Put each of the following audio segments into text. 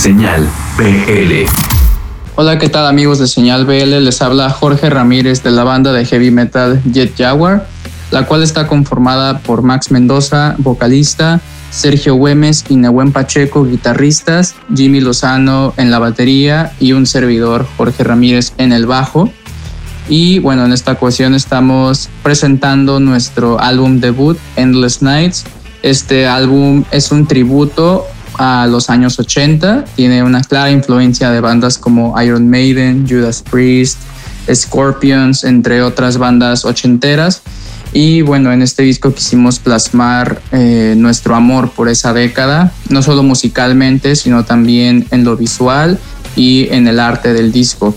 Señal BL. Hola, ¿qué tal amigos de Señal BL? Les habla Jorge Ramírez de la banda de heavy metal Jet Jaguar, la cual está conformada por Max Mendoza, vocalista, Sergio Güemes y Nehuen Pacheco, guitarristas, Jimmy Lozano en la batería y un servidor, Jorge Ramírez, en el bajo. Y bueno, en esta ocasión estamos presentando nuestro álbum debut, Endless Nights. Este álbum es un tributo a los años 80. Tiene una clara influencia de bandas como Iron Maiden, Judas Priest, Scorpions, entre otras bandas ochenteras. Y bueno, en este disco quisimos plasmar eh, nuestro amor por esa década, no solo musicalmente, sino también en lo visual y en el arte del disco.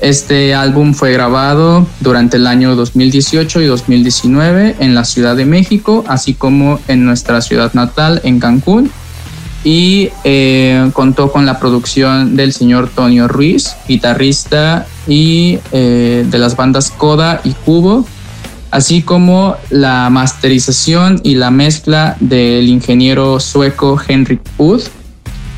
Este álbum fue grabado durante el año 2018 y 2019 en la Ciudad de México, así como en nuestra ciudad natal, en Cancún y eh, contó con la producción del señor Tonio Ruiz, guitarrista y eh, de las bandas Coda y Cubo, así como la masterización y la mezcla del ingeniero sueco Henrik Uth.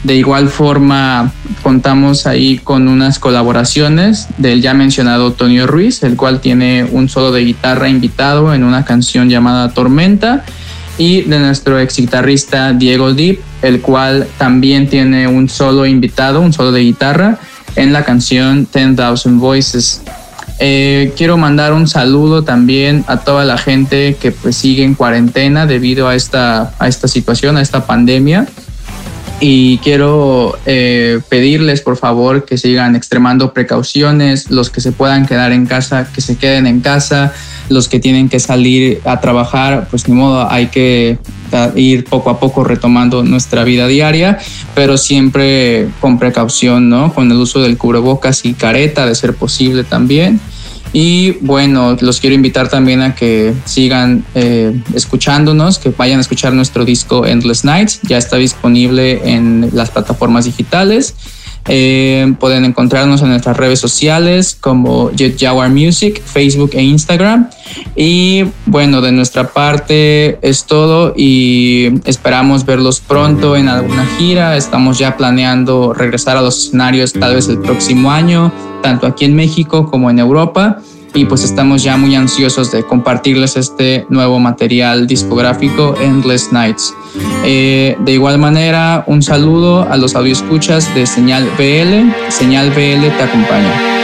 De igual forma, contamos ahí con unas colaboraciones del ya mencionado Tonio Ruiz, el cual tiene un solo de guitarra invitado en una canción llamada Tormenta y de nuestro ex guitarrista Diego Deep, el cual también tiene un solo invitado, un solo de guitarra en la canción 10,000 Voices. Eh, quiero mandar un saludo también a toda la gente que pues sigue en cuarentena debido a esta, a esta situación, a esta pandemia. Y quiero eh, pedirles por favor que sigan extremando precauciones, los que se puedan quedar en casa, que se queden en casa, los que tienen que salir a trabajar, pues ni modo, hay que ir poco a poco retomando nuestra vida diaria, pero siempre con precaución, ¿no? Con el uso del cubrebocas y careta, de ser posible también. Y bueno, los quiero invitar también a que sigan eh, escuchándonos, que vayan a escuchar nuestro disco Endless Nights. Ya está disponible en las plataformas digitales. Eh, pueden encontrarnos en nuestras redes sociales como Jet Jaguar Music, Facebook e Instagram. Y bueno, de nuestra parte es todo y esperamos verlos pronto en alguna gira. Estamos ya planeando regresar a los escenarios tal vez el próximo año, tanto aquí en México como en Europa y pues estamos ya muy ansiosos de compartirles este nuevo material discográfico Endless Nights. Eh, de igual manera, un saludo a los audioscuchas de Señal BL. Señal BL te acompaña.